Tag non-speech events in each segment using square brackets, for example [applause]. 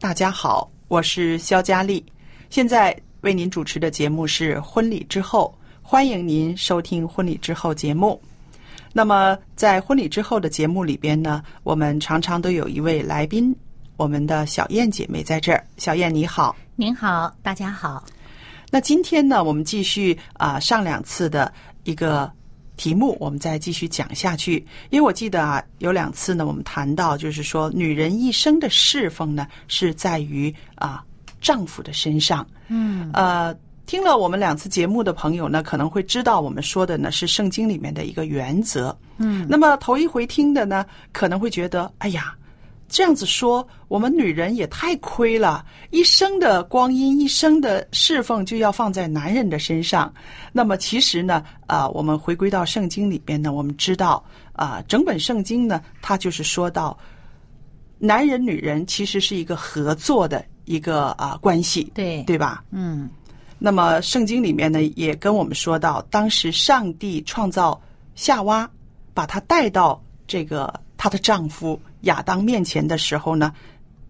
大家好，我是肖佳丽，现在为您主持的节目是《婚礼之后》，欢迎您收听《婚礼之后》节目。那么，在婚礼之后的节目里边呢，我们常常都有一位来宾，我们的小燕姐妹在这儿。小燕你好，您好，大家好。那今天呢，我们继续啊、上两次的一个题目，我们再继续讲下去。因为我记得啊，有两次呢，我们谈到就是说，女人一生的侍奉呢，是在于啊、丈夫的身上。嗯，呃，听了我们两次节目的朋友呢，可能会知道我们说的呢是圣经里面的一个原则。嗯，那么头一回听的呢，可能会觉得，哎呀，这样子说，我们女人也太亏了，一生的光阴，一生的侍奉就要放在男人的身上。那么其实呢，啊、我们回归到圣经里边呢，我们知道啊、整本圣经呢，它就是说到，男人女人其实是一个合作的一个啊、关系，对，对吧？嗯那么圣经里面呢，也跟我们说到，当时上帝创造夏娃，把她带到这个她的丈夫亚当面前的时候呢，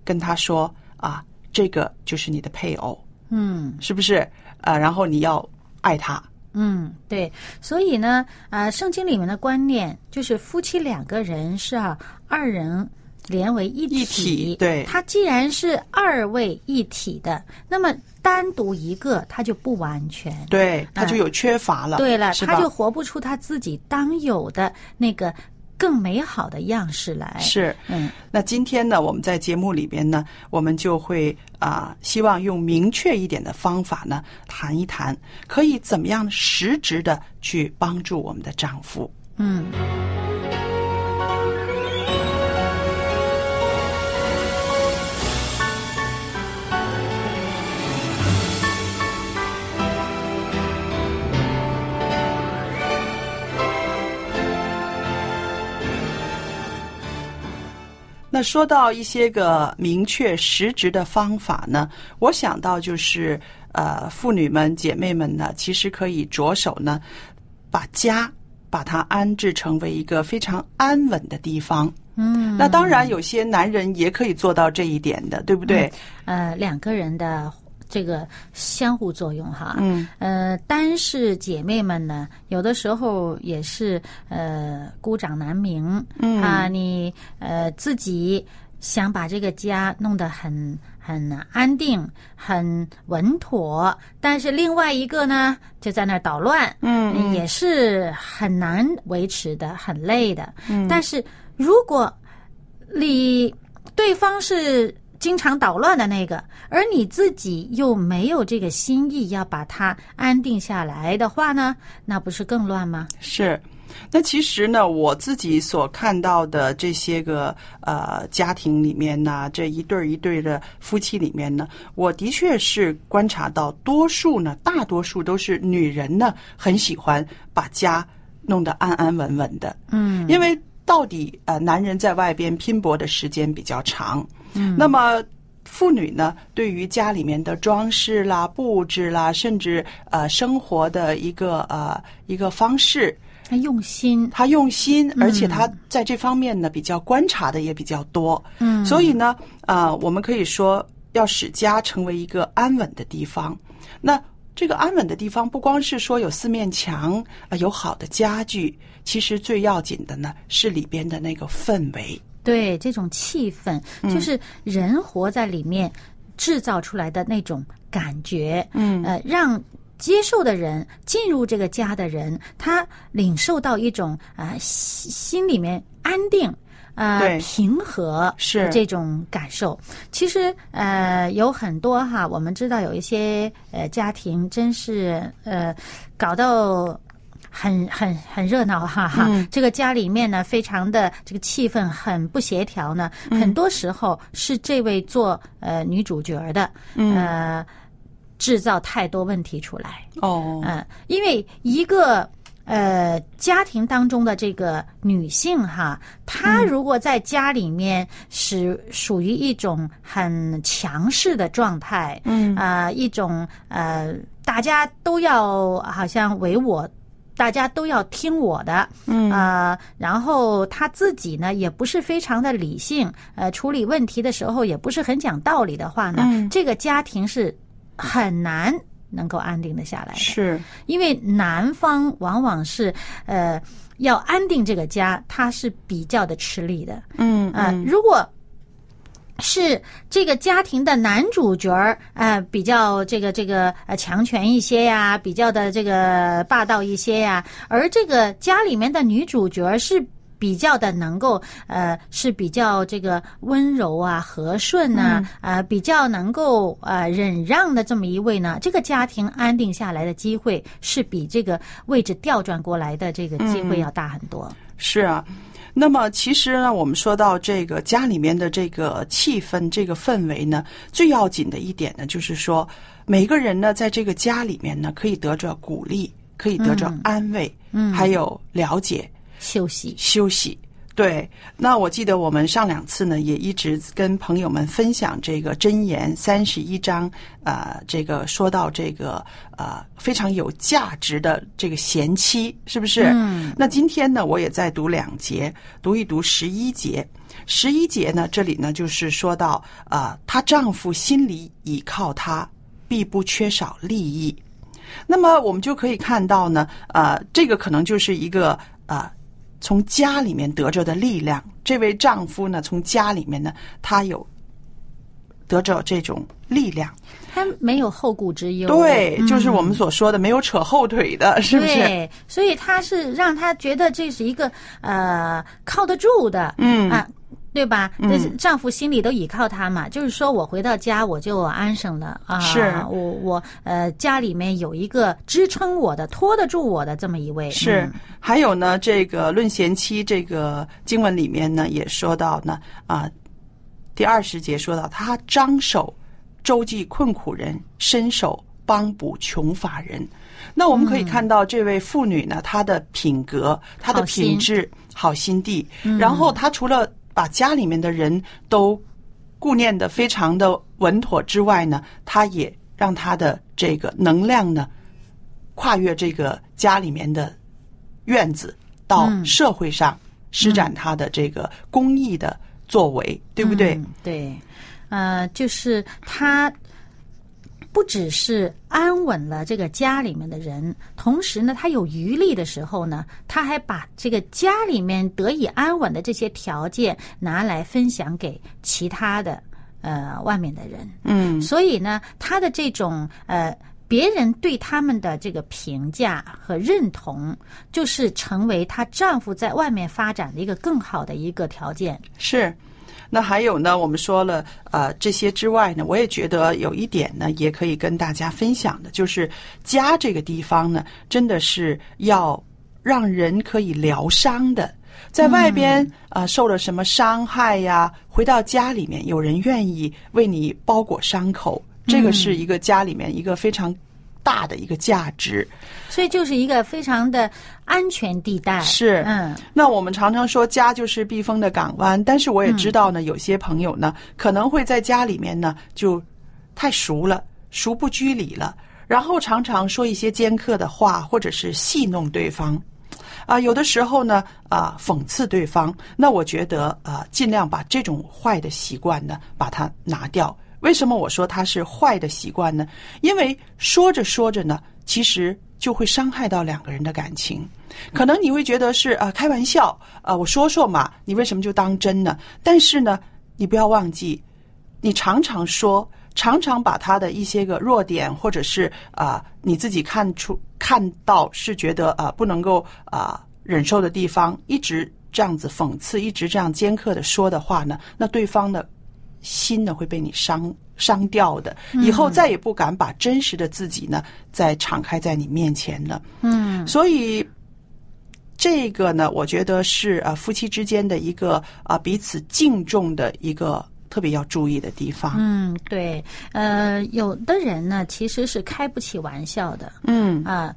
跟他说啊，这个就是你的配偶，嗯是不是？啊，然后你要爱他，嗯，对。所以呢，啊、圣经里面的观念就是夫妻两个人是啊，二人连为一体。一体对他既然是二位一体的，那么单独一个他就不完全。对，他就有缺乏了，对了，他就活不出他自己当有的那个更美好的样式来。，是。嗯那今天呢，我们在节目里边呢，我们就会啊、希望用明确一点的方法呢，谈一谈，可以怎么样实质的去帮助我们的丈夫。嗯。那说到一些个明确实质的方法呢，我想到就是呃，妇女们、姐妹们呢，其实可以着手呢，把家把它安置成为一个非常安稳的地方。嗯，那当然，有些男人也可以做到这一点的，对不对？呃，两个人的这个相互作用哈。嗯，呃，单是姐妹们呢，有的时候也是呃孤掌难鸣。嗯啊，你呃自己想把这个家弄得很很安定、很稳妥，但是另外一个呢就在那儿捣乱。嗯也是很难维持的，很累的。嗯但是如果你对方是经常捣乱的那个，而你自己又没有这个心意要把它安定下来的话呢，那不是更乱吗？是。那其实呢，我自己所看到的这些个呃家庭里面呢，这一对儿一对的夫妻里面呢，我的确是观察到，多数呢，大多数都是女人呢，很喜欢把家弄得安安稳稳的。嗯，因为到底呃，男人在外边拼搏的时间比较长，嗯，那么妇女呢，对于家里面的装饰啦、布置啦，甚至呃生活的一个呃一个方式，她用心，她用心，而且她在这方面呢比较观察的也比较多，嗯，所以呢，啊，我们可以说要使家成为一个安稳的地方。那这个安稳的地方，不光是说有四面墙啊，有好的家具，其实最要紧的呢是里边的那个氛围。对这种气氛，就是人活在里面制造出来的那种感觉，嗯呃，让接受的人进入这个家的人，他领受到一种啊、心心里面安定。呃，平和是这种感受。其实呃有很多哈，我们知道有一些呃家庭真是呃搞到很很很热闹哈哈。嗯这个家里面呢，非常的这个气氛很不协调呢，嗯很多时候是这位做呃女主角的，嗯呃制造太多问题出来。哦，嗯，因为一个呃家庭当中的这个女性哈，她如果在家里面是属于一种很强势的状态，嗯啊、一种呃大家都要好像唯我。大家都要听我的，嗯啊、然后他自己呢也不是非常的理性，呃，处理问题的时候也不是很讲道理的话呢，嗯这个家庭是很难能够安定的下来的。是，因为男方往往是呃要安定这个家，他是比较的吃力的。嗯啊、如果是这个家庭的男主角儿，呃，比较这个这个呃强权一些呀，比较的这个霸道一些呀，而这个家里面的女主角儿是。比较的能够呃是比较这个温柔啊和顺呐啊、呃比较能够呃忍让的这么一位呢，这个家庭安定下来的机会是比这个位置调转过来的这个机会要大很多。是啊。那么其实呢，我们说到这个家里面的这个气氛、这个氛围呢，最要紧的一点呢，就是说每个人呢，在这个家里面呢，可以得着鼓励，可以得着安慰，嗯还有了解、休息，休息。对，那我记得我们上两次呢，也一直跟朋友们分享这个箴言三十一章，呃，这个说到这个呃非常有价值的这个贤妻，是不是？嗯。那今天呢，我也在读两节，读一读十一节。十一节呢，这里呢就是说到，呃，她丈夫心里倚靠她，必不缺少利益。那么我们就可以看到呢，呃，这个可能就是一个呃，从家里面得着的力量。这位丈夫呢，从家里面呢，他有得着这种力量。他没有后顾之忧。对，嗯就是我们所说的没有扯后腿的，[laughs] 是不是？对，所以他是让他觉得这是一个呃靠得住的，嗯啊，对吧？但是丈夫心里都倚靠她嘛，就是说我回到家我就安生了啊，是。我我呃家里面有一个支撑我的、拖得住我的这么一位，是。嗯，还有呢，这个论贤妻这个经文里面呢，也说到呢，啊，第二十节说到他张手周济困苦人，伸手帮补穷乏人。那我们可以看到这位妇女呢，她的品格、她的品质、好心地，然后她除了把家里面的人都顾念的非常的稳妥之外呢，他也让他的这个能量呢，跨越这个家里面的院子，到社会上施展他的这个公益的作为，对不对？对，呃，就是他不只是安稳了这个家里面的人，同时呢，他有余力的时候呢，他还把这个家里面得以安稳的这些条件拿来分享给其他的呃外面的人。嗯所以呢，她的这种呃，别人对他们的这个评价和认同，就是成为她丈夫在外面发展的一个更好的一个条件。是。那还有呢，我们说了，呃，这些之外呢，我也觉得有一点呢，也可以跟大家分享的，就是家这个地方呢，真的是要让人可以疗伤的。在外边啊、呃受了什么伤害呀，回到家里面，有人愿意为你包裹伤口，这个是一个家里面一个非常大的一个价值。所以就是一个非常的安全地带。是，嗯，那我们常常说家就是避风的港湾，但是我也知道呢，有些朋友呢可能会在家里面呢就太熟了，熟不拘礼了，然后常常说一些尖刻的话，或者是戏弄对方。啊，有的时候呢，啊，讽刺对方。那我觉得，啊，尽量把这种坏的习惯呢，把它拿掉。为什么我说它是坏的习惯呢？因为说着说着呢，其实就会伤害到两个人的感情。可能你会觉得是啊，开玩笑啊，我说说嘛，你为什么就当真呢？但是呢，你不要忘记，你常常说，常常把他的一些个弱点，或者是啊，你自己看出看到是觉得啊不能够啊忍受的地方，一直这样子讽刺，一直这样尖刻的说的话呢，那对方的心呢会被你伤伤掉的，以后再也不敢把真实的自己呢再敞开在你面前了。嗯，所以这个呢，我觉得是呃夫妻之间的一个啊彼此敬重的一个特别要注意的地方。嗯，对，呃，有的人呢其实是开不起玩笑的。嗯。啊，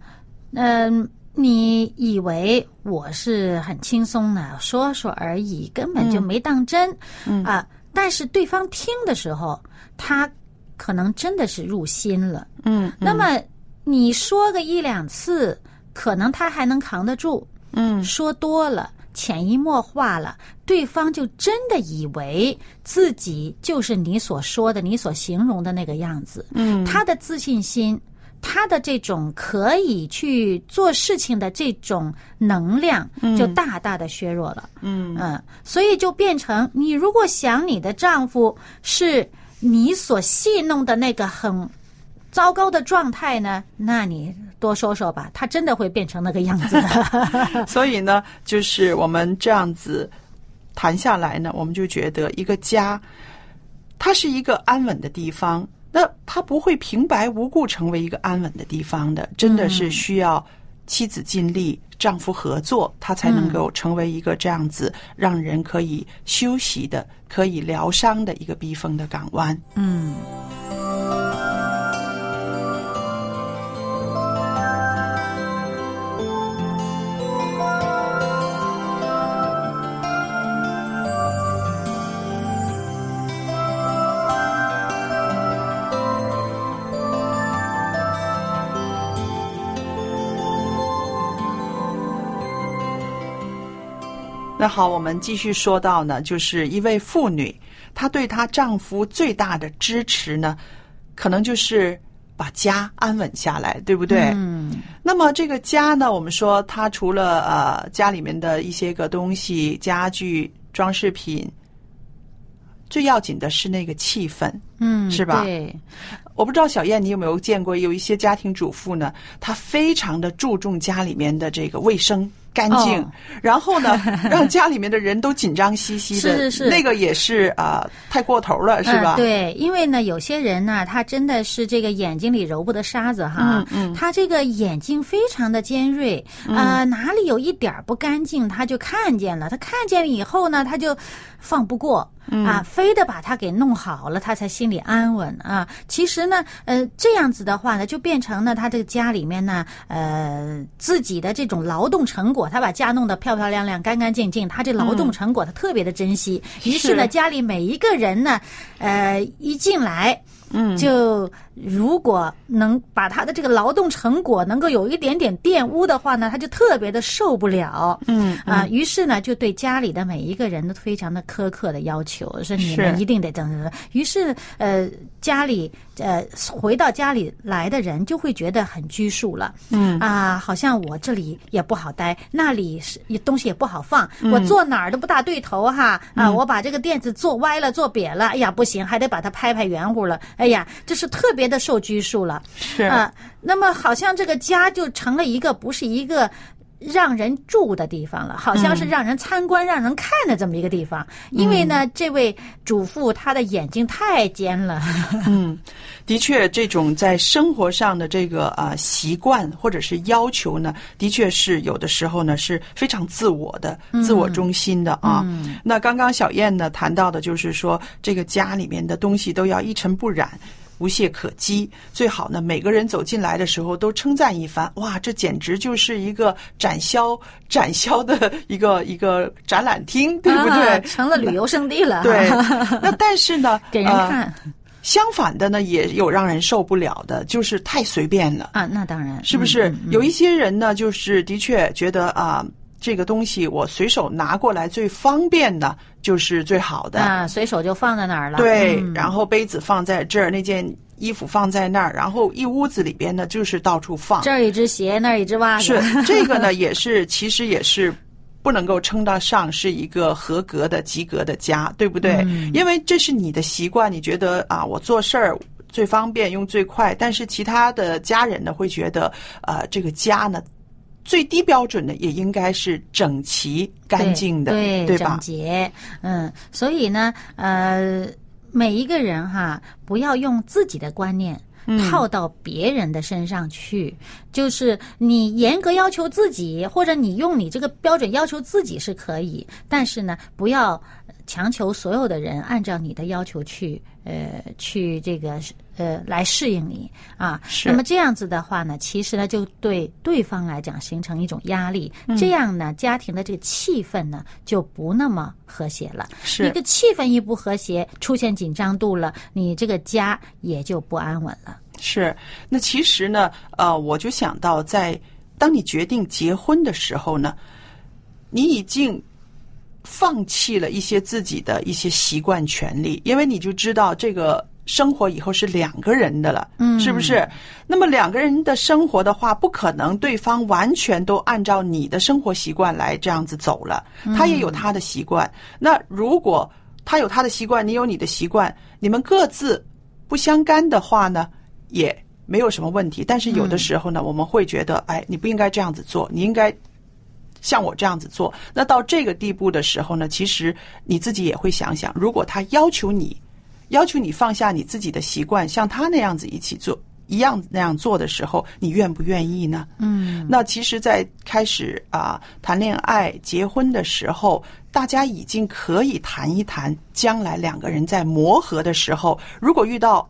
嗯、你以为我是很轻松的说说而已，根本就没当真，嗯。啊，但是对方听的时候，他可能真的是入心了。嗯那么你说个一两次，可能他还能扛得住，嗯说多了，潜移默化了，对方就真的以为自己就是你所说的、你所形容的那个样子。嗯他的自信心，他的这种可以去做事情的这种能量，就大大的削弱了。嗯嗯，所以就变成你如果想你的丈夫是你所戏弄的那个很糟糕的状态呢，那你多说说吧，他真的会变成那个样子的。[laughs] 所以呢，就是我们这样子谈下来呢，我们就觉得一个家，它是一个安稳的地方。那他不会平白无故成为一个安稳的地方的，真的是需要妻子尽力，丈夫合作，他才能够成为一个这样子让人可以休息的、可以疗伤的一个避风的港湾。嗯。那好，我们继续说到呢，就是一位妇女，她对她丈夫最大的支持呢，可能就是把家安稳下来，对不对？嗯那么这个家呢，我们说她除了呃家里面的一些个东西、家具、装饰品，最要紧的是那个气氛。嗯，是吧对，我不知道小燕，你有没有见过有一些家庭主妇呢？她非常的注重家里面的这个卫生。干净，哦然后呢，[laughs] 让家里面的人都紧张兮兮的，是是是那个也是啊、呃太过头了，是吧？嗯？对，因为呢，有些人呢，他真的是这个眼睛里揉不得沙子哈，嗯嗯他这个眼睛非常的尖锐，啊，哪里有一点不干净，他就看见了，他看见了以后呢，他就放不过。嗯啊，非得把它给弄好了，他才心里安稳啊。其实呢，呃，这样子的话呢，就变成了，他这个家里面呢，呃，自己的这种劳动成果，他把家弄得漂漂亮亮、干干净净，他这劳动成果他特别的珍惜。于是呢，是家里每一个人呢，呃，一进来。嗯，就如果能把他的这个劳动成果能够有一点点玷污的话呢，他就特别的受不了。嗯啊，于是呢，就对家里的每一个人都非常的苛刻的要求，说你们一定得怎么怎么。于是呃，家里呃回到家里来的人就会觉得很拘束了。嗯啊，好像我这里也不好待，那里是东西也不好放，嗯我坐哪儿都不大对头哈。啊，我把这个垫子坐歪了，坐瘪了，哎呀不行，还得把它拍拍圆乎了。哎呀，这是特别的受拘束了。是啊，那么好像这个家就成了一个不是一个让人住的地方了，好像是让人参观、让人看的这么一个地方。因为呢，这位主妇她的眼睛太尖了，[laughs] 嗯，的确，这种在生活上的这个啊、习惯或者是要求呢，的确是有的时候呢是非常自我的、自我中心的啊。那刚刚小燕呢谈到的就是说，这个家里面的东西都要一尘不染。无懈可击。最好呢，每个人走进来的时候都称赞一番，哇，这简直就是一个展销展销的一个一个展览厅，对不对？啊成了旅游胜地了。对，[laughs] 那但是呢，给人呃看、相反的呢，也有让人受不了的，就是太随便了。啊，那当然是不是？嗯嗯有一些人呢，就是的确觉得啊，这个东西我随手拿过来最方便的，就是最好的。啊，随手就放在那儿了。对，嗯然后杯子放在这儿，那件衣服放在那儿，然后一屋子里边呢，就是到处放。这儿一只鞋，那儿一只袜子。是 [laughs] 这个呢，也是其实也是不能够称得上是一个合格的、及格的家，对不对？嗯因为这是你的习惯，你觉得啊，我做事儿最方便，用最快，但是其他的家人呢会觉得，呃，这个家呢。最低标准的也应该是整齐、干净的，对整对吧？洁，嗯，所以呢，呃，每一个人哈，不要用自己的观念。嗯套到别人的身上去，就是你严格要求自己，或者你用你这个标准要求自己是可以，但是呢，不要强求所有的人按照你的要求去，呃，去这个呃来适应你啊。是那么这样子的话呢，其实呢，就对对方来讲形成一种压力，嗯这样呢，家庭的这个气氛呢就不那么和谐了。是一个气氛一不和谐，出现紧张度了，你这个家也就不安稳了。是，那其实呢，呃，我就想到在，当你决定结婚的时候呢，你已经放弃了一些自己的一些习惯权利，因为你就知道这个生活以后是两个人的了，嗯，是不是？那么两个人的生活的话，不可能对方完全都按照你的生活习惯来这样子走了，他也有他的习惯。那如果他有他的习惯，你有你的习惯，你们各自不相干的话呢，也没有什么问题。但是有的时候呢，我们会觉得，哎，你不应该这样子做，你应该像我这样子做。那到这个地步的时候呢，其实你自己也会想想，如果他要求你，要求你放下你自己的习惯，像他那样子一起做。一样那样做的时候，你愿不愿意呢？嗯，那其实，在开始啊、谈恋爱、结婚的时候，大家已经可以谈一谈，将来两个人在磨合的时候，如果遇到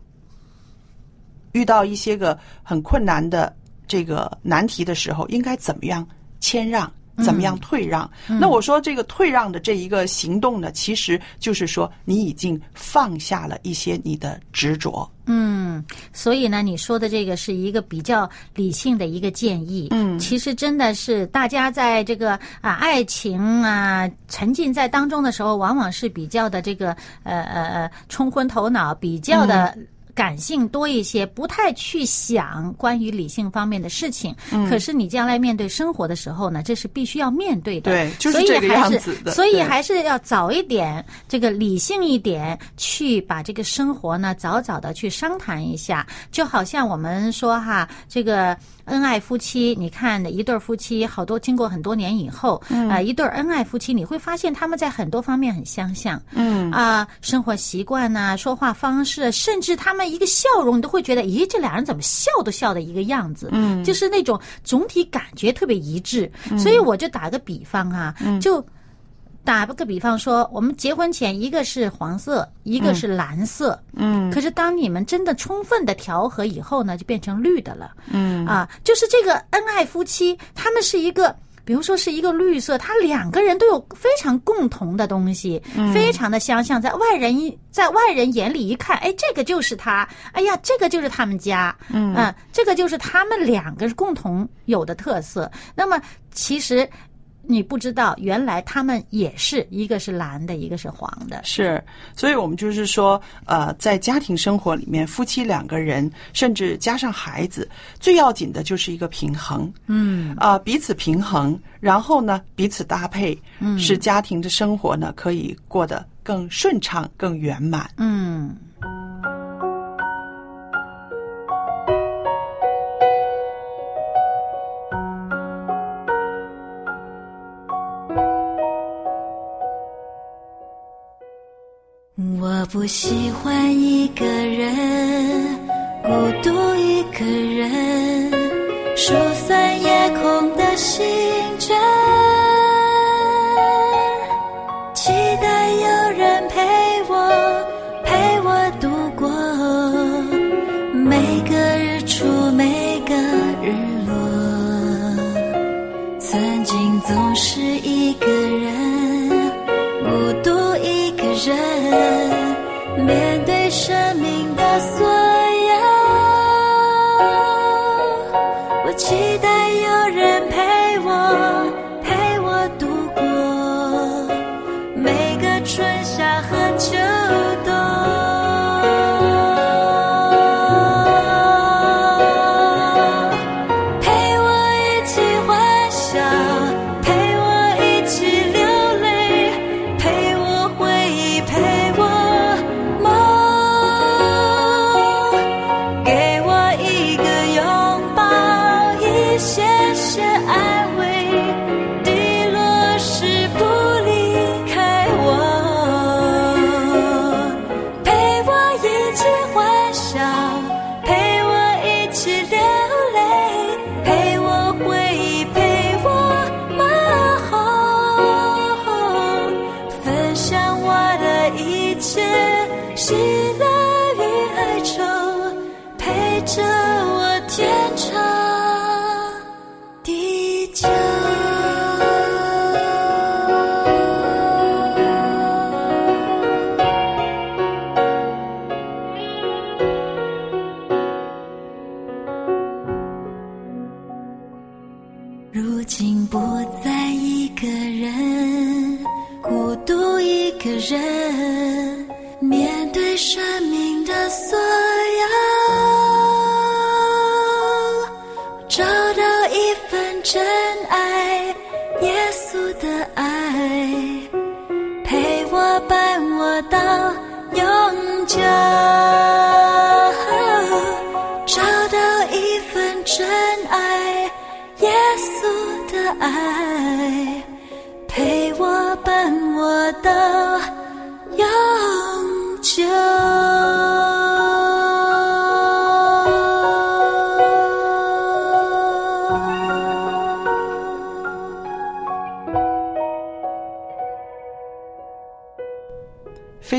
遇到一些个很困难的这个难题的时候，应该怎么样谦让？怎么样退让？那我说这个退让的这一个行动呢，其实就是说你已经放下了一些你的执着。嗯，所以呢，你说的这个是一个比较理性的一个建议。嗯，其实真的是大家在这个啊爱情啊沉浸在当中的时候，往往是比较的这个呃呃呃冲昏头脑，比较的。感性多一些，不太去想关于理性方面的事情。嗯，可是你将来面对生活的时候呢，这是必须要面对的。对就是所以这个还是样子的所以对还是要早一点，这个理性一点，去把这个生活呢早早的去商谈一下。就好像我们说哈，这个恩爱夫妻，你看一对夫妻，好多经过很多年以后，嗯啊、一对恩爱夫妻，你会发现他们在很多方面很相像。嗯啊、生活习惯呐、说话方式，甚至他们一个笑容，你都会觉得，咦，这俩人怎么笑都笑的一个样子。嗯，就是那种总体感觉特别一致。所以我就打个比方啊，就。打个比方说，我们结婚前一个是黄色，一个是蓝色，嗯，可是当你们真的充分的调和以后呢，就变成绿的了，嗯啊，就是这个恩爱夫妻，他们是一个。比如说是一个绿色，他两个人都有非常共同的东西，非常的相像，在外人一在外人眼里一看，哎，这个就是他，哎呀，这个就是他们家，嗯、这个就是他们两个共同有的特色。那么其实你不知道，原来他们也是一个是蓝的，一个是黄的。是，所以我们就是说，呃，在家庭生活里面，夫妻两个人，甚至加上孩子，最要紧的就是一个平衡。嗯，啊、彼此平衡，然后呢，彼此搭配，嗯，使家庭的生活呢可以过得更顺畅、更圆满。嗯，不喜欢一个人，孤独一个人，疏散夜空的星辰，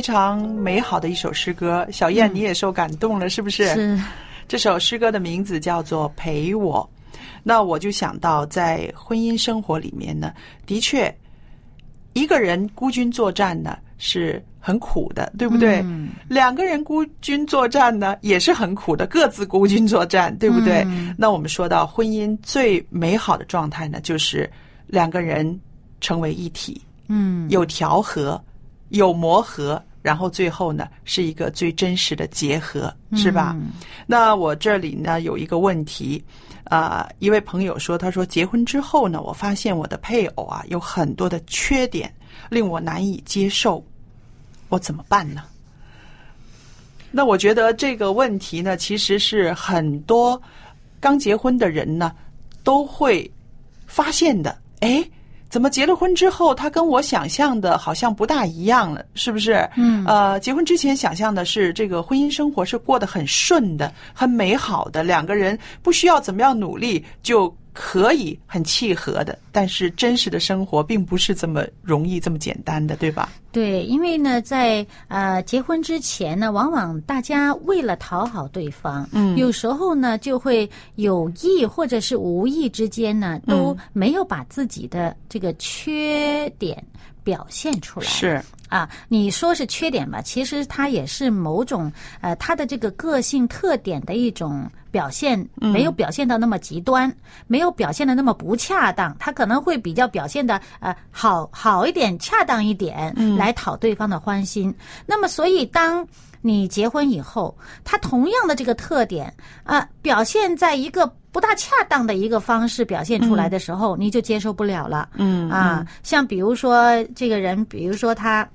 常美好的一首诗歌，小燕你也受感动了，是不是？是。这首诗歌的名字叫做《陪我》，那我就想到，在婚姻生活里面呢，的确，一个人孤军作战呢是很苦的，对不对？嗯。两个人孤军作战呢也是很苦的，各自孤军作战，对不对？嗯。那我们说到婚姻最美好的状态呢，就是两个人成为一体，嗯。有调和，有磨合，然后最后呢是一个最真实的结合，是吧？嗯那我这里呢有一个问题，啊、一位朋友说，他说结婚之后呢，我发现我的配偶啊有很多的缺点，令我难以接受，我怎么办呢？那我觉得这个问题呢，其实是很多刚结婚的人呢都会发现的。哎，怎么结了婚之后，他跟我想象的好像不大一样了，是不是？嗯呃，结婚之前想象的是这个婚姻生活是过得很顺的、很美好的，两个人不需要怎么样努力就可以很契合的。但是真实的生活并不是这么容易、这么简单的，对吧？对，因为呢，在呃结婚之前呢，往往大家为了讨好对方，嗯有时候呢就会有意或者是无意之间呢，都没有把自己的这个缺点表现出来。是，啊，你说是缺点吧，其实它也是某种呃，他的这个个性特点的一种表现，没有表现到那么极端，没有表现的那么不恰当，他可能会比较表现的呃好好一点，恰当一点，来讨对方的欢心。那么，所以当你结婚以后，他同样的这个特点啊、表现在一个不大恰当的一个方式表现出来的时候，你就接受不了了。嗯啊，像比如说这个人，比如说他，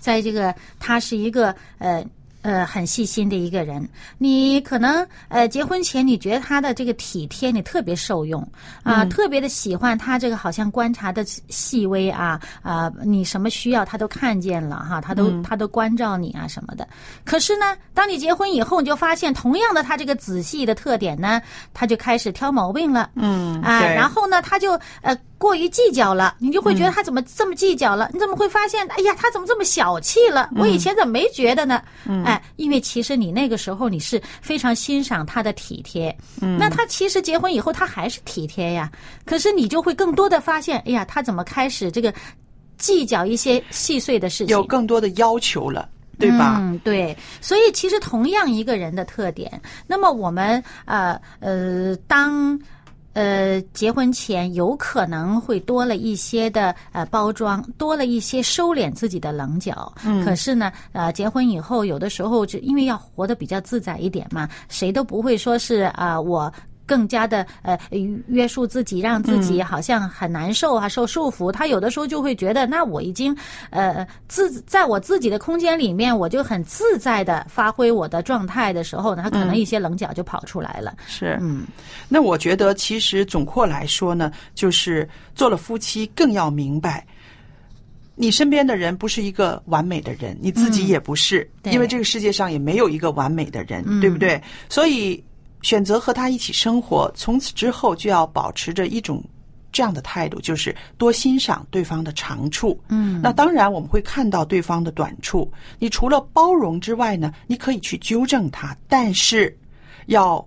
在这个他是一个呃。呃，很细心的一个人，你可能呃结婚前你觉得他的这个体贴，你特别受用啊，特别的喜欢他这个好像观察的细微啊啊，你什么需要他都看见了哈，他都、他都关照你啊什么的。可是呢，当你结婚以后，你就发现同样的他这个仔细的特点呢，他就开始挑毛病了。嗯啊，对然后呢，他就呃过于计较了，你就会觉得他怎么这么计较了？你怎么会发现，哎呀，他怎么这么小气了？我以前怎么没觉得呢？嗯哎，因为其实你那个时候你是非常欣赏他的体贴，嗯那他其实结婚以后他还是体贴呀，可是你就会更多的发现，哎呀，他怎么开始这个计较一些细碎的事情？有更多的要求了，对吧？嗯，对。所以其实同样一个人的特点，那么我们呃呃当。呃，结婚前有可能会多了一些的呃包装，多了一些收敛自己的棱角。嗯，可是呢，呃，结婚以后有的时候就因为要活得比较自在一点嘛，谁都不会说是啊、我。更加的呃约束自己，让自己好像很难受啊，受束缚。他有的时候就会觉得，那我已经呃自在我自己的空间里面，我就很自在的发挥我的状态的时候呢，他可能一些棱角就跑出来了。是，嗯，那我觉得其实总括来说呢，就是做了夫妻更要明白。你身边的人不是一个完美的人，你自己也不是，嗯因为这个世界上也没有一个完美的人，嗯对不对？所以选择和他一起生活，从此之后就要保持着一种这样的态度，就是多欣赏对方的长处。嗯，那当然我们会看到对方的短处。你除了包容之外呢，你可以去纠正他，但是要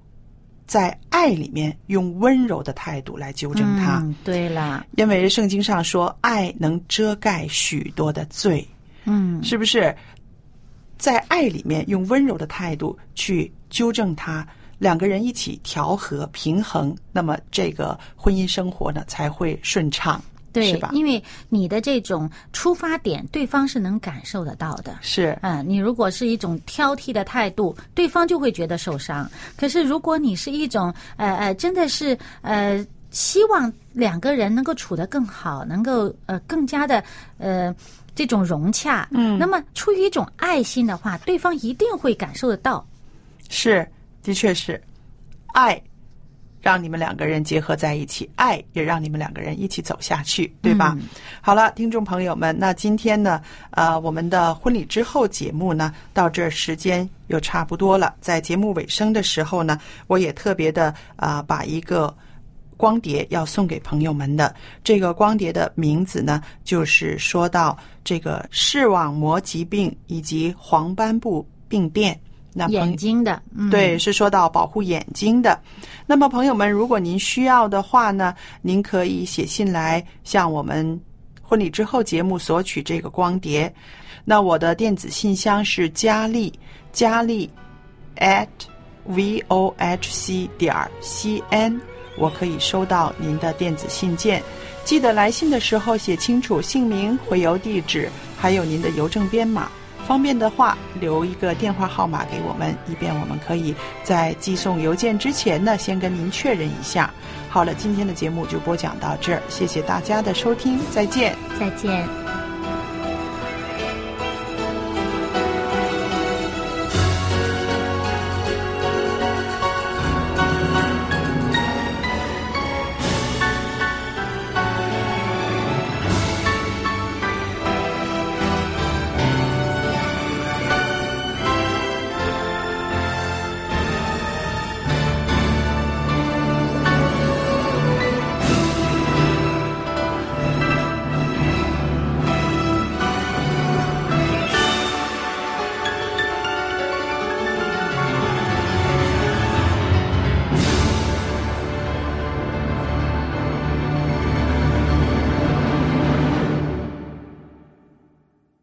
在爱里面用温柔的态度来纠正他。嗯，对啦，因为圣经上说，爱能遮盖许多的罪，嗯是不是？在爱里面用温柔的态度去纠正他，两个人一起调和平衡，那么这个婚姻生活呢才会顺畅，对是吧？因为你的这种出发点，对方是能感受得到的。是嗯，你如果是一种挑剔的态度，对方就会觉得受伤。可是如果你是一种呃呃，真的是呃，希望两个人能够处得更好，能够呃更加的呃这种融洽，嗯，那么出于一种爱心的话，对方一定会感受得到。是，的确是，爱让你们两个人结合在一起，爱也让你们两个人一起走下去，对吧？好了，听众朋友们，那今天呢，呃，我们的婚礼之后节目呢，到这儿时间又差不多了。在节目尾声的时候呢，我也特别的啊、把一个。光碟要送给朋友们的这个光碟的名字呢，就是说到这个视网膜疾病以及黄斑部病变。那眼睛的，嗯，对，是说到保护眼睛的。那么，朋友们，如果您需要的话呢，您可以写信来向我们婚礼之后节目索取这个光碟。那我的电子信箱是佳丽，佳丽 at v o h c 点 c n，我可以收到您的电子信件。记得来信的时候写清楚姓名、回邮地址，还有您的邮政编码。方便的话，留一个电话号码给我们，以便我们可以在寄送邮件之前呢，先跟您确认一下。好了，今天的节目就播讲到这儿，谢谢大家的收听，再见。再见。